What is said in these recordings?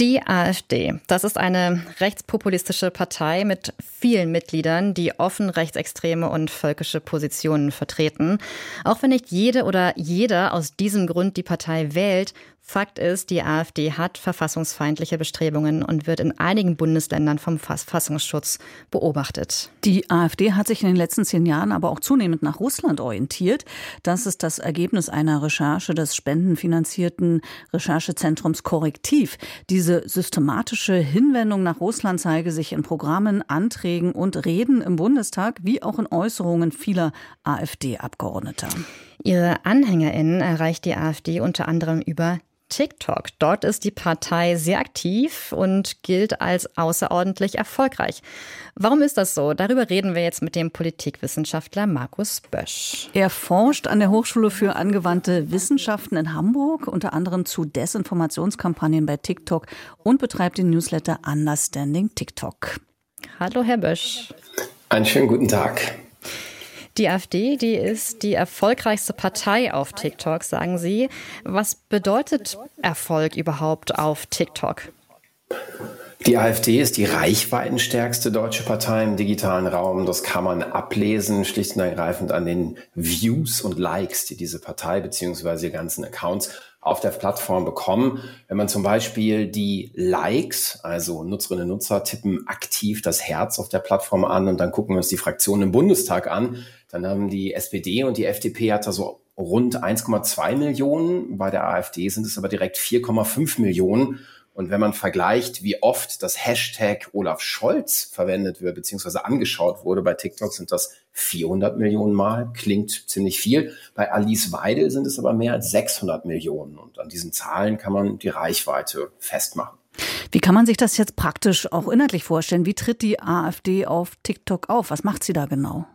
die AfD, das ist eine rechtspopulistische Partei mit vielen Mitgliedern, die offen rechtsextreme und völkische Positionen vertreten. Auch wenn nicht jede oder jeder aus diesem Grund die Partei wählt, Fakt ist, die AfD hat verfassungsfeindliche Bestrebungen und wird in einigen Bundesländern vom Verfassungsschutz beobachtet. Die AfD hat sich in den letzten zehn Jahren aber auch zunehmend nach Russland orientiert. Das ist das Ergebnis einer Recherche des spendenfinanzierten Recherchezentrums Korrektiv. Diese systematische Hinwendung nach Russland zeige sich in Programmen, Anträgen und Reden im Bundestag wie auch in Äußerungen vieler AfD-Abgeordneter. Ihre AnhängerInnen erreicht die AfD unter anderem über TikTok. Dort ist die Partei sehr aktiv und gilt als außerordentlich erfolgreich. Warum ist das so? Darüber reden wir jetzt mit dem Politikwissenschaftler Markus Bösch. Er forscht an der Hochschule für angewandte Wissenschaften in Hamburg, unter anderem zu Desinformationskampagnen bei TikTok und betreibt den Newsletter Understanding TikTok. Hallo, Herr Bösch. Einen schönen guten Tag. Die AfD, die ist die erfolgreichste Partei auf TikTok, sagen Sie. Was bedeutet Erfolg überhaupt auf TikTok? Die AfD ist die reichweitenstärkste deutsche Partei im digitalen Raum. Das kann man ablesen, schlicht und ergreifend an den Views und Likes, die diese Partei bzw. die ganzen Accounts auf der Plattform bekommen. Wenn man zum Beispiel die Likes, also Nutzerinnen und Nutzer tippen aktiv das Herz auf der Plattform an und dann gucken wir uns die Fraktionen im Bundestag an, dann haben die SPD und die FDP hat da so rund 1,2 Millionen. Bei der AfD sind es aber direkt 4,5 Millionen. Und wenn man vergleicht, wie oft das Hashtag Olaf Scholz verwendet wird, beziehungsweise angeschaut wurde, bei TikTok sind das 400 Millionen Mal, klingt ziemlich viel. Bei Alice Weidel sind es aber mehr als 600 Millionen. Und an diesen Zahlen kann man die Reichweite festmachen. Wie kann man sich das jetzt praktisch auch inhaltlich vorstellen? Wie tritt die AfD auf TikTok auf? Was macht sie da genau?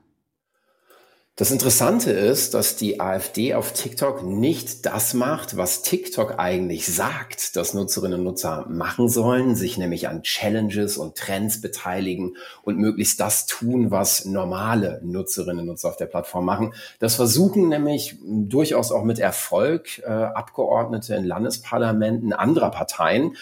Das Interessante ist, dass die AfD auf TikTok nicht das macht, was TikTok eigentlich sagt, dass Nutzerinnen und Nutzer machen sollen, sich nämlich an Challenges und Trends beteiligen und möglichst das tun, was normale Nutzerinnen und Nutzer auf der Plattform machen. Das versuchen nämlich durchaus auch mit Erfolg äh, Abgeordnete in Landesparlamenten anderer Parteien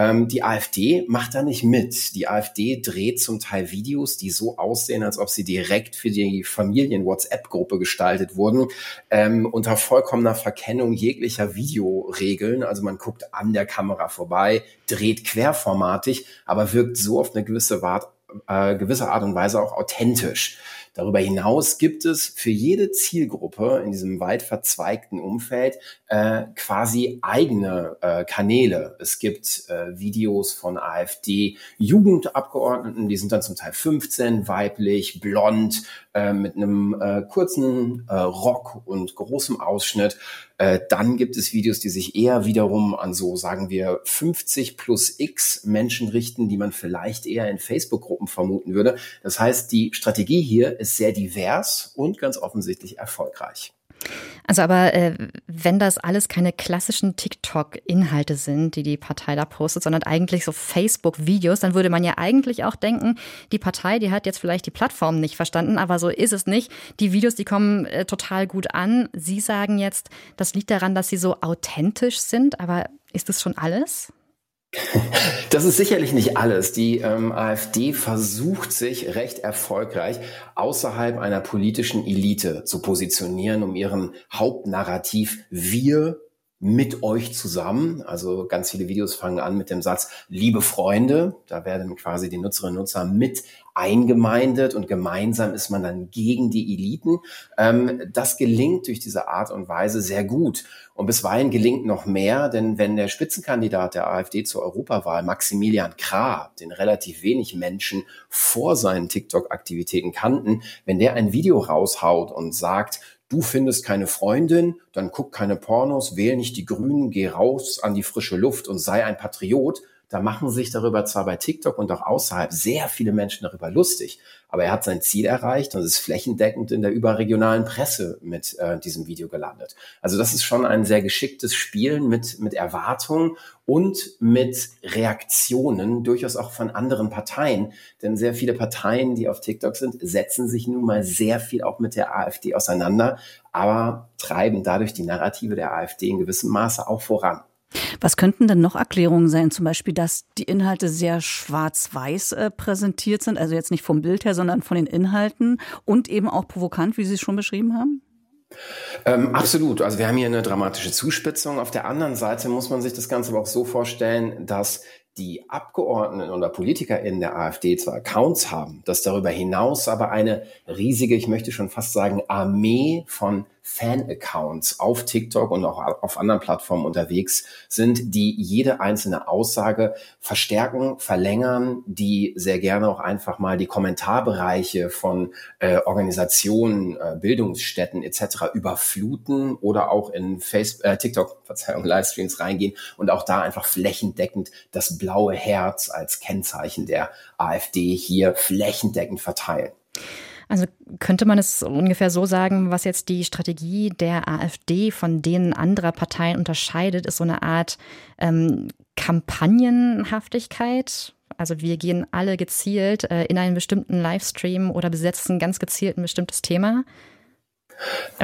ähm, die AfD macht da nicht mit. Die AfD dreht zum Teil Videos, die so aussehen, als ob sie direkt für die Familien-WhatsApp-Gruppe gestaltet wurden, ähm, unter vollkommener Verkennung jeglicher Videoregeln. Also man guckt an der Kamera vorbei, dreht querformatig, aber wirkt so auf eine gewisse Art, äh, gewisse Art und Weise auch authentisch. Darüber hinaus gibt es für jede Zielgruppe in diesem weit verzweigten Umfeld äh, quasi eigene äh, Kanäle. Es gibt äh, Videos von AfD-Jugendabgeordneten, die sind dann zum Teil 15, weiblich, blond, äh, mit einem äh, kurzen äh, Rock und großem Ausschnitt. Äh, dann gibt es Videos, die sich eher wiederum an so, sagen wir, 50 plus X Menschen richten, die man vielleicht eher in Facebook-Gruppen vermuten würde. Das heißt, die Strategie hier ist sehr divers und ganz offensichtlich erfolgreich. Also aber äh, wenn das alles keine klassischen TikTok-Inhalte sind, die die Partei da postet, sondern eigentlich so Facebook-Videos, dann würde man ja eigentlich auch denken, die Partei, die hat jetzt vielleicht die Plattform nicht verstanden, aber so ist es nicht. Die Videos, die kommen äh, total gut an. Sie sagen jetzt, das liegt daran, dass sie so authentisch sind, aber ist das schon alles? Das ist sicherlich nicht alles. Die ähm, AfD versucht sich recht erfolgreich außerhalb einer politischen Elite zu positionieren, um ihren Hauptnarrativ Wir mit euch zusammen. Also ganz viele Videos fangen an mit dem Satz, liebe Freunde, da werden quasi die Nutzerinnen und Nutzer mit eingemeindet und gemeinsam ist man dann gegen die Eliten. Ähm, das gelingt durch diese Art und Weise sehr gut. Und bisweilen gelingt noch mehr, denn wenn der Spitzenkandidat der AfD zur Europawahl, Maximilian Krah, den relativ wenig Menschen vor seinen TikTok-Aktivitäten kannten, wenn der ein Video raushaut und sagt, du findest keine Freundin, dann guck keine Pornos, wähl nicht die Grünen, geh raus an die frische Luft und sei ein Patriot, Da machen sich darüber zwar bei TikTok und auch außerhalb sehr viele Menschen darüber lustig, aber er hat sein Ziel erreicht und ist flächendeckend in der überregionalen Presse mit äh, diesem Video gelandet. Also das ist schon ein sehr geschicktes Spielen mit, mit Erwartungen und mit Reaktionen, durchaus auch von anderen Parteien. Denn sehr viele Parteien, die auf TikTok sind, setzen sich nun mal sehr viel auch mit der AfD auseinander, aber treiben dadurch die Narrative der AfD in gewissem Maße auch voran. Was könnten denn noch Erklärungen sein? Zum Beispiel, dass die Inhalte sehr schwarz-weiß äh, präsentiert sind, also jetzt nicht vom Bild her, sondern von den Inhalten und eben auch provokant, wie Sie es schon beschrieben haben? Ähm, absolut. Also wir haben hier eine dramatische Zuspitzung. Auf der anderen Seite muss man sich das Ganze aber auch so vorstellen, dass die Abgeordneten oder Politiker in der AfD zwar Accounts haben, dass darüber hinaus aber eine riesige, ich möchte schon fast sagen, Armee von Fan-Accounts auf TikTok und auch auf anderen Plattformen unterwegs sind, die jede einzelne Aussage verstärken, verlängern, die sehr gerne auch einfach mal die Kommentarbereiche von äh, Organisationen, äh, Bildungsstätten etc. überfluten oder auch in Facebook, äh, TikTok, Verzeihung, Livestreams reingehen und auch da einfach flächendeckend das blaue Herz als Kennzeichen der AfD hier flächendeckend verteilen. Also könnte man es ungefähr so sagen, was jetzt die Strategie der AfD von denen anderer Parteien unterscheidet, ist so eine Art ähm, Kampagnenhaftigkeit. Also wir gehen alle gezielt äh, in einen bestimmten Livestream oder besetzen ganz gezielt ein bestimmtes Thema.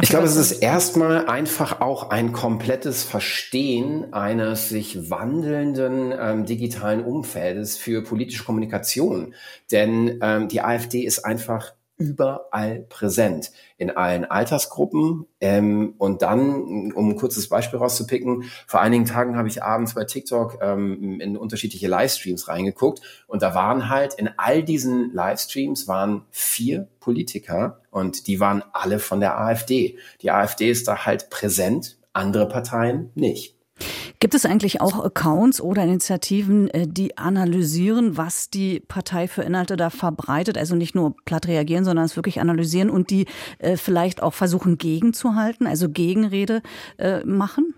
Ich glaube, es ist erstmal einfach auch ein komplettes Verstehen eines sich wandelnden ähm, digitalen Umfeldes für politische Kommunikation. Denn ähm, die AfD ist einfach überall präsent, in allen Altersgruppen. Ähm, und dann, um ein kurzes Beispiel rauszupicken, vor einigen Tagen habe ich abends bei TikTok ähm, in unterschiedliche Livestreams reingeguckt und da waren halt in all diesen Livestreams waren vier Politiker und die waren alle von der AfD. Die AfD ist da halt präsent, andere Parteien nicht. Gibt es eigentlich auch Accounts oder Initiativen, äh, die analysieren, was die Partei für Inhalte da verbreitet? Also nicht nur platt reagieren, sondern es wirklich analysieren und die äh, vielleicht auch versuchen gegenzuhalten, also Gegenrede äh, machen?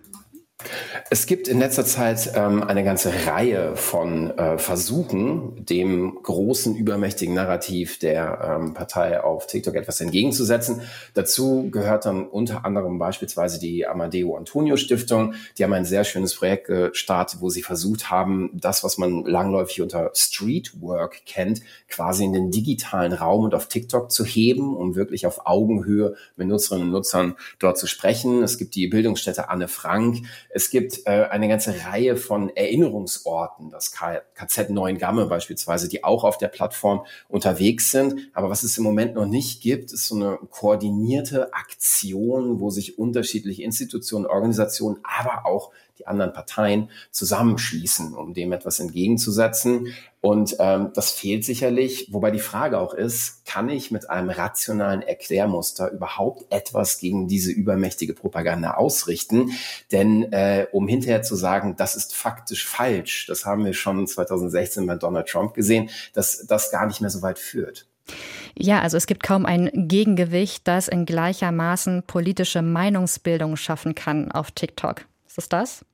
Es gibt in letzter Zeit ähm, eine ganze Reihe von äh, Versuchen, dem großen, übermächtigen Narrativ der ähm, Partei auf TikTok etwas entgegenzusetzen. Dazu gehört dann unter anderem beispielsweise die Amadeo Antonio Stiftung. Die haben ein sehr schönes Projekt gestartet, wo sie versucht haben, das, was man langläufig unter Streetwork kennt, quasi in den digitalen Raum und auf TikTok zu heben, um wirklich auf Augenhöhe mit Nutzerinnen und Nutzern dort zu sprechen. Es gibt die Bildungsstätte Anne Frank, es gibt äh, eine ganze Reihe von Erinnerungsorten, das KZ Neuengamme beispielsweise, die auch auf der Plattform unterwegs sind. Aber was es im Moment noch nicht gibt, ist so eine koordinierte Aktion, wo sich unterschiedliche Institutionen, Organisationen, aber auch die anderen Parteien zusammenschließen, um dem etwas entgegenzusetzen. Und ähm, das fehlt sicherlich, wobei die Frage auch ist, kann ich mit einem rationalen Erklärmuster überhaupt etwas gegen diese übermächtige Propaganda ausrichten? Denn äh, um hinterher zu sagen, das ist faktisch falsch, das haben wir schon 2016 bei Donald Trump gesehen, dass das gar nicht mehr so weit führt. Ja, also es gibt kaum ein Gegengewicht, das in gleichermaßen politische Meinungsbildung schaffen kann auf TikTok. Ist es das?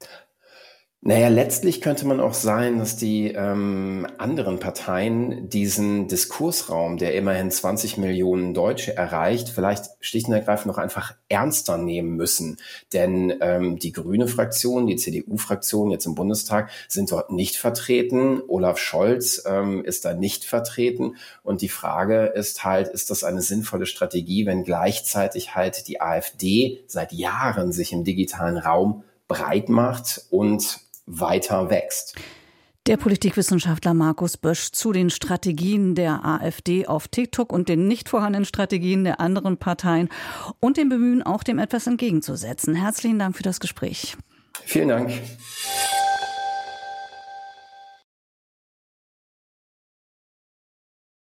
Naja, letztlich könnte man auch sein, dass die ähm, anderen Parteien diesen Diskursraum, der immerhin 20 Millionen Deutsche erreicht, vielleicht schlicht und ergreifend noch einfach ernster nehmen müssen. Denn ähm, die grüne Fraktion, die CDU-Fraktion jetzt im Bundestag sind dort nicht vertreten. Olaf Scholz ähm, ist da nicht vertreten. Und die Frage ist halt, ist das eine sinnvolle Strategie, wenn gleichzeitig halt die AfD seit Jahren sich im digitalen Raum breit macht und weiter wächst. Der Politikwissenschaftler Markus Bösch zu den Strategien der AfD auf TikTok und den nicht vorhandenen Strategien der anderen Parteien und dem Bemühen, auch dem etwas entgegenzusetzen. Herzlichen Dank für das Gespräch. Vielen Dank.